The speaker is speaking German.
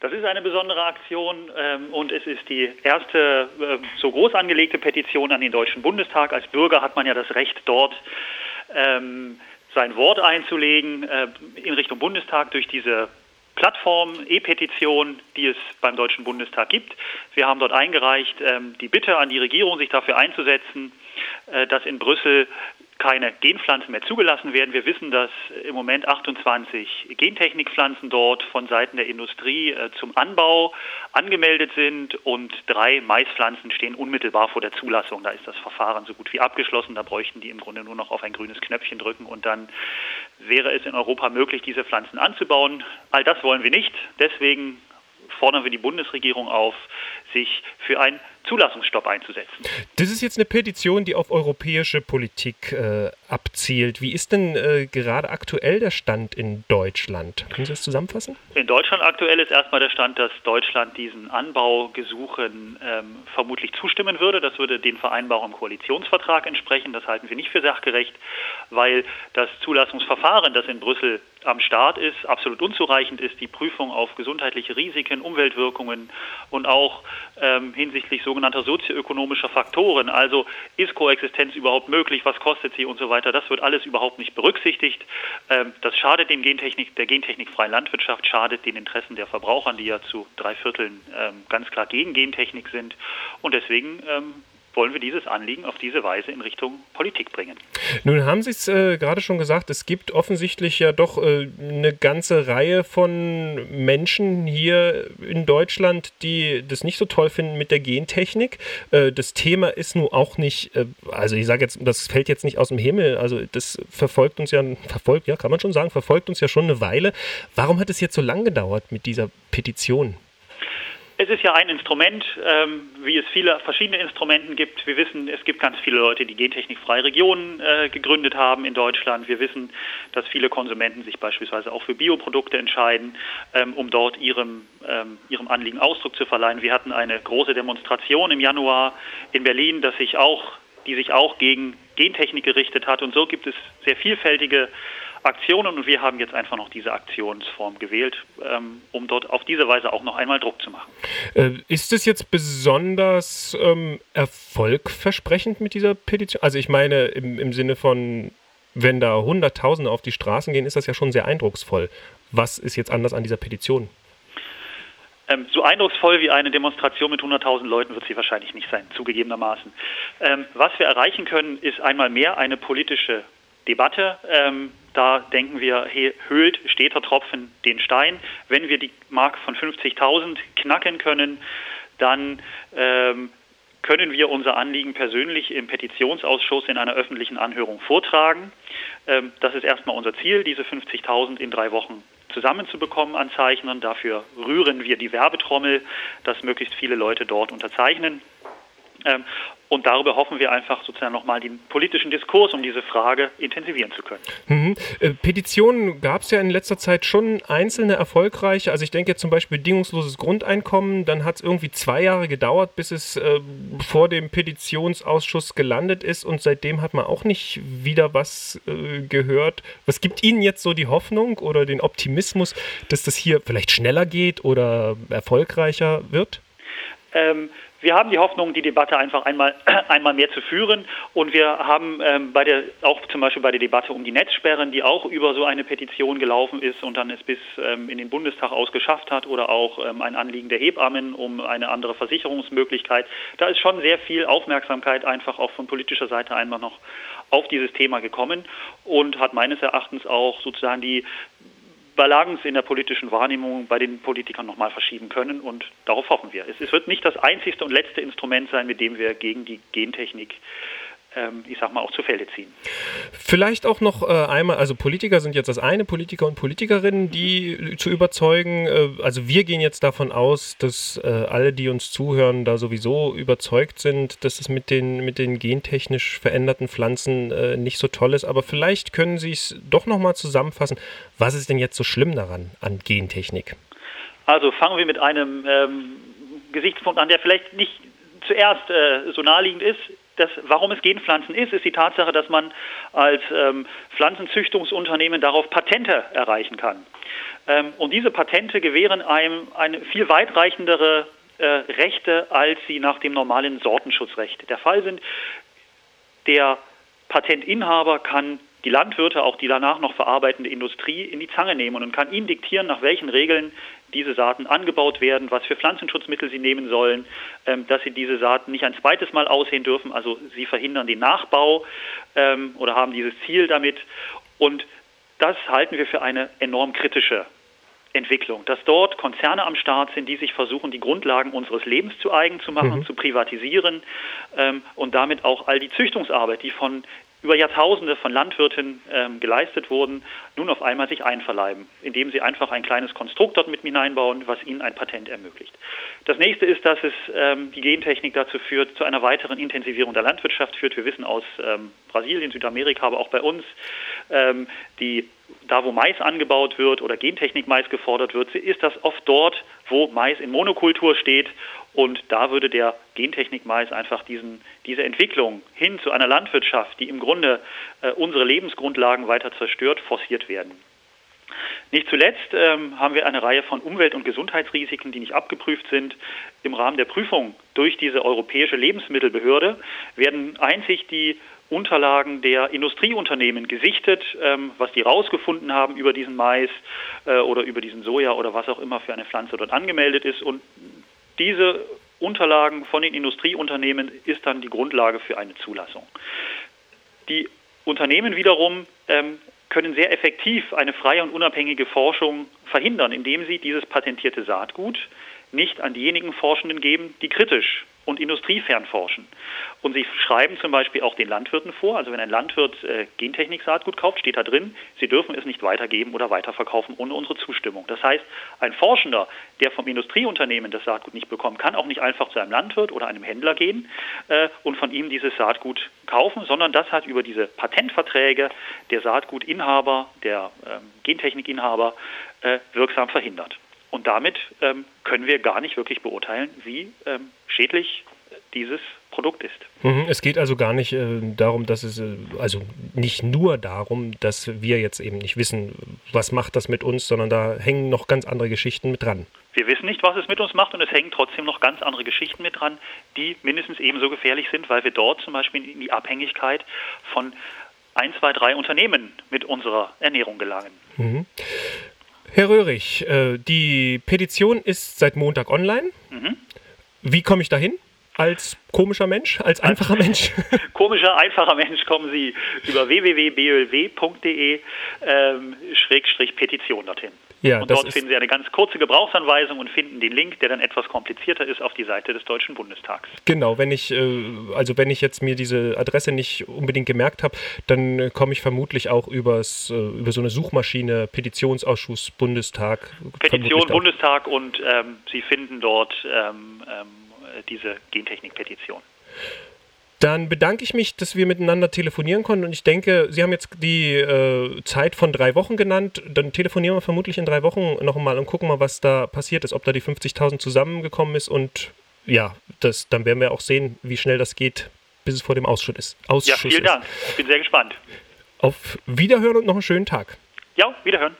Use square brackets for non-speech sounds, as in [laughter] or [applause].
Das ist eine besondere Aktion ähm, und es ist die erste äh, so groß angelegte Petition an den Deutschen Bundestag. Als Bürger hat man ja das Recht, dort ähm, sein Wort einzulegen äh, in Richtung Bundestag durch diese Plattform, E-Petition, die es beim Deutschen Bundestag gibt. Wir haben dort eingereicht ähm, die Bitte an die Regierung, sich dafür einzusetzen, äh, dass in Brüssel keine Genpflanzen mehr zugelassen werden. Wir wissen, dass im Moment 28 Gentechnikpflanzen dort von Seiten der Industrie äh, zum Anbau angemeldet sind und drei Maispflanzen stehen unmittelbar vor der Zulassung. Da ist das Verfahren so gut wie abgeschlossen. Da bräuchten die im Grunde nur noch auf ein grünes Knöpfchen drücken und dann wäre es in Europa möglich, diese Pflanzen anzubauen. All das wollen wir nicht. Deswegen fordern wir die Bundesregierung auf, sich für einen Zulassungsstopp einzusetzen. Das ist jetzt eine Petition, die auf europäische Politik äh, abzielt. Wie ist denn äh, gerade aktuell der Stand in Deutschland? Können Sie das zusammenfassen? In Deutschland aktuell ist erstmal der Stand, dass Deutschland diesen Anbaugesuchen ähm, vermutlich zustimmen würde. Das würde den Vereinbarungen im Koalitionsvertrag entsprechen. Das halten wir nicht für sachgerecht, weil das Zulassungsverfahren, das in Brüssel am Start ist, absolut unzureichend ist. Die Prüfung auf gesundheitliche Risiken, Umweltwirkungen und auch ähm, hinsichtlich sogenannter sozioökonomischer Faktoren, also ist Koexistenz überhaupt möglich, was kostet sie und so weiter, das wird alles überhaupt nicht berücksichtigt. Ähm, das schadet dem Gentechnik, der gentechnikfreien Landwirtschaft, schadet den Interessen der Verbrauchern, die ja zu drei Vierteln ähm, ganz klar gegen Gentechnik sind. Und deswegen ähm, wollen wir dieses Anliegen auf diese Weise in Richtung Politik bringen. Nun haben Sie es äh, gerade schon gesagt, es gibt offensichtlich ja doch äh, eine ganze Reihe von Menschen hier in Deutschland, die das nicht so toll finden mit der Gentechnik. Äh, das Thema ist nun auch nicht, äh, also ich sage jetzt, das fällt jetzt nicht aus dem Himmel, also das verfolgt uns ja, verfolgt, ja, kann man schon sagen, verfolgt uns ja schon eine Weile. Warum hat es jetzt so lange gedauert mit dieser Petition? Es ist ja ein Instrument, ähm, wie es viele verschiedene Instrumente gibt. Wir wissen, es gibt ganz viele Leute, die gentechnikfreie Regionen äh, gegründet haben in Deutschland. Wir wissen, dass viele Konsumenten sich beispielsweise auch für Bioprodukte entscheiden, ähm, um dort ihrem, ähm, ihrem Anliegen Ausdruck zu verleihen. Wir hatten eine große Demonstration im Januar in Berlin, dass sich auch, die sich auch gegen Gentechnik gerichtet hat. Und so gibt es sehr vielfältige Aktionen und wir haben jetzt einfach noch diese Aktionsform gewählt, ähm, um dort auf diese Weise auch noch einmal Druck zu machen. Äh, ist es jetzt besonders ähm, erfolgversprechend mit dieser Petition? Also ich meine im, im Sinne von, wenn da Hunderttausende auf die Straßen gehen, ist das ja schon sehr eindrucksvoll. Was ist jetzt anders an dieser Petition? Ähm, so eindrucksvoll wie eine Demonstration mit 100.000 Leuten wird sie wahrscheinlich nicht sein, zugegebenermaßen. Ähm, was wir erreichen können, ist einmal mehr eine politische Debatte. Ähm, da denken wir, höhlt steter Tropfen den Stein. Wenn wir die Marke von 50.000 knacken können, dann ähm, können wir unser Anliegen persönlich im Petitionsausschuss in einer öffentlichen Anhörung vortragen. Ähm, das ist erstmal unser Ziel, diese 50.000 in drei Wochen zusammenzubekommen an Zeichnern. Dafür rühren wir die Werbetrommel, dass möglichst viele Leute dort unterzeichnen. Ähm, und darüber hoffen wir einfach sozusagen nochmal den politischen Diskurs um diese Frage intensivieren zu können. Mhm. Äh, Petitionen gab es ja in letzter Zeit schon einzelne erfolgreiche. Also ich denke zum Beispiel bedingungsloses Grundeinkommen. Dann hat es irgendwie zwei Jahre gedauert, bis es äh, vor dem Petitionsausschuss gelandet ist. Und seitdem hat man auch nicht wieder was äh, gehört. Was gibt Ihnen jetzt so die Hoffnung oder den Optimismus, dass das hier vielleicht schneller geht oder erfolgreicher wird? Ähm, wir haben die Hoffnung, die Debatte einfach einmal, [clears throat] einmal mehr zu führen. Und wir haben ähm, bei der, auch zum Beispiel bei der Debatte um die Netzsperren, die auch über so eine Petition gelaufen ist und dann es bis ähm, in den Bundestag ausgeschafft hat oder auch ähm, ein Anliegen der Hebammen um eine andere Versicherungsmöglichkeit. Da ist schon sehr viel Aufmerksamkeit einfach auch von politischer Seite einmal noch auf dieses Thema gekommen und hat meines Erachtens auch sozusagen die Balance in der politischen Wahrnehmung bei den Politikern nochmal verschieben können und darauf hoffen wir. Es, es, wird nicht das einzigste und letzte Instrument sein, mit dem wir gegen die Gentechnik ähm, ich sag mal, auch zu Felde ziehen. Vielleicht auch noch äh, einmal, also Politiker sind jetzt das eine, Politiker und Politikerinnen, die zu überzeugen. Äh, also wir gehen jetzt davon aus, dass äh, alle, die uns zuhören, da sowieso überzeugt sind, dass es mit den, mit den gentechnisch veränderten Pflanzen nicht so toll ist. Aber vielleicht können Sie es doch nochmal zusammenfassen. Was ist denn jetzt so schlimm daran, an Gentechnik? Also fangen wir mit einem ähm, Gesichtspunkt an, der vielleicht nicht zuerst äh, so naheliegend ist das, warum es Genpflanzen ist, ist die Tatsache, dass man als ähm, Pflanzenzüchtungsunternehmen darauf Patente erreichen kann. Ähm, und diese Patente gewähren einem eine viel weitreichendere äh, Rechte, als sie nach dem normalen Sortenschutzrecht der Fall sind. Der Patentinhaber kann die Landwirte, auch die danach noch verarbeitende Industrie in die Zange nehmen und kann ihnen diktieren, nach welchen Regeln diese Saaten angebaut werden, was für Pflanzenschutzmittel sie nehmen sollen, ähm, dass sie diese Saaten nicht ein zweites Mal aussehen dürfen, also sie verhindern den Nachbau ähm, oder haben dieses Ziel damit. Und das halten wir für eine enorm kritische Entwicklung, dass dort Konzerne am Start sind, die sich versuchen, die Grundlagen unseres Lebens zu eigen zu machen, mhm. zu privatisieren ähm, und damit auch all die Züchtungsarbeit, die von über Jahrtausende von Landwirten ähm, geleistet wurden, nun auf einmal sich einverleiben, indem sie einfach ein kleines Konstrukt dort mit hineinbauen, was ihnen ein Patent ermöglicht. Das nächste ist, dass es ähm, die Gentechnik dazu führt, zu einer weiteren Intensivierung der Landwirtschaft führt. Wir wissen aus ähm, Brasilien, Südamerika, aber auch bei uns, die da wo Mais angebaut wird oder Gentechnik-Mais gefordert wird, ist das oft dort, wo Mais in Monokultur steht und da würde der Gentechnik-Mais einfach diesen, diese Entwicklung hin zu einer Landwirtschaft, die im Grunde äh, unsere Lebensgrundlagen weiter zerstört, forciert werden. Nicht zuletzt ähm, haben wir eine Reihe von Umwelt- und Gesundheitsrisiken, die nicht abgeprüft sind. Im Rahmen der Prüfung durch diese europäische Lebensmittelbehörde werden einzig die Unterlagen der Industrieunternehmen gesichtet, ähm, was die rausgefunden haben über diesen Mais äh, oder über diesen Soja oder was auch immer für eine Pflanze dort angemeldet ist. Und diese Unterlagen von den Industrieunternehmen ist dann die Grundlage für eine Zulassung. Die Unternehmen wiederum ähm, können sehr effektiv eine freie und unabhängige Forschung verhindern, indem sie dieses patentierte Saatgut nicht an diejenigen Forschenden geben, die kritisch und industriefern forschen. Und sie schreiben zum Beispiel auch den Landwirten vor, also wenn ein Landwirt äh, Gentechnik-Saatgut kauft, steht da drin, sie dürfen es nicht weitergeben oder weiterverkaufen ohne unsere Zustimmung. Das heißt, ein Forschender, der vom Industrieunternehmen das Saatgut nicht bekommt, kann auch nicht einfach zu einem Landwirt oder einem Händler gehen äh, und von ihm dieses Saatgut kaufen, sondern das hat über diese Patentverträge der Saatgutinhaber, der ähm, Gentechnikinhaber äh, wirksam verhindert. Und damit ähm, können wir gar nicht wirklich beurteilen, wie ähm, schädlich dieses Produkt ist. Mhm, es geht also gar nicht äh, darum, dass es, äh, also nicht nur darum, dass wir jetzt eben nicht wissen, was macht das mit uns, sondern da hängen noch ganz andere Geschichten mit dran. Wir wissen nicht, was es mit uns macht und es hängen trotzdem noch ganz andere Geschichten mit dran, die mindestens ebenso gefährlich sind, weil wir dort zum Beispiel in die Abhängigkeit von ein, zwei, drei Unternehmen mit unserer Ernährung gelangen. Mhm. Herr Röhrig, äh, die Petition ist seit Montag online. Mhm. Wie komme ich dahin? Als komischer Mensch, als einfacher Mensch? [laughs] komischer, einfacher Mensch kommen Sie über www.blw.de ähm, dorthin. Ja, und dort finden Sie eine ganz kurze Gebrauchsanweisung und finden den Link, der dann etwas komplizierter ist, auf die Seite des Deutschen Bundestags. Genau, wenn ich, äh, also wenn ich jetzt mir diese Adresse nicht unbedingt gemerkt habe, dann komme ich vermutlich auch übers, äh, über so eine Suchmaschine Petitionsausschuss Bundestag. Petition Bundestag und ähm, Sie finden dort ähm, ähm, diese Gentechnik-Petition. Dann bedanke ich mich, dass wir miteinander telefonieren konnten und ich denke, Sie haben jetzt die äh, Zeit von drei Wochen genannt. Dann telefonieren wir vermutlich in drei Wochen noch einmal und gucken mal, was da passiert ist, ob da die 50.000 zusammengekommen ist und ja, das, dann werden wir auch sehen, wie schnell das geht, bis es vor dem Ausschuss ist. Ausschuss ja, vielen. Dank. Ich bin sehr gespannt. Auf Wiederhören und noch einen schönen Tag. Ja, Wiederhören.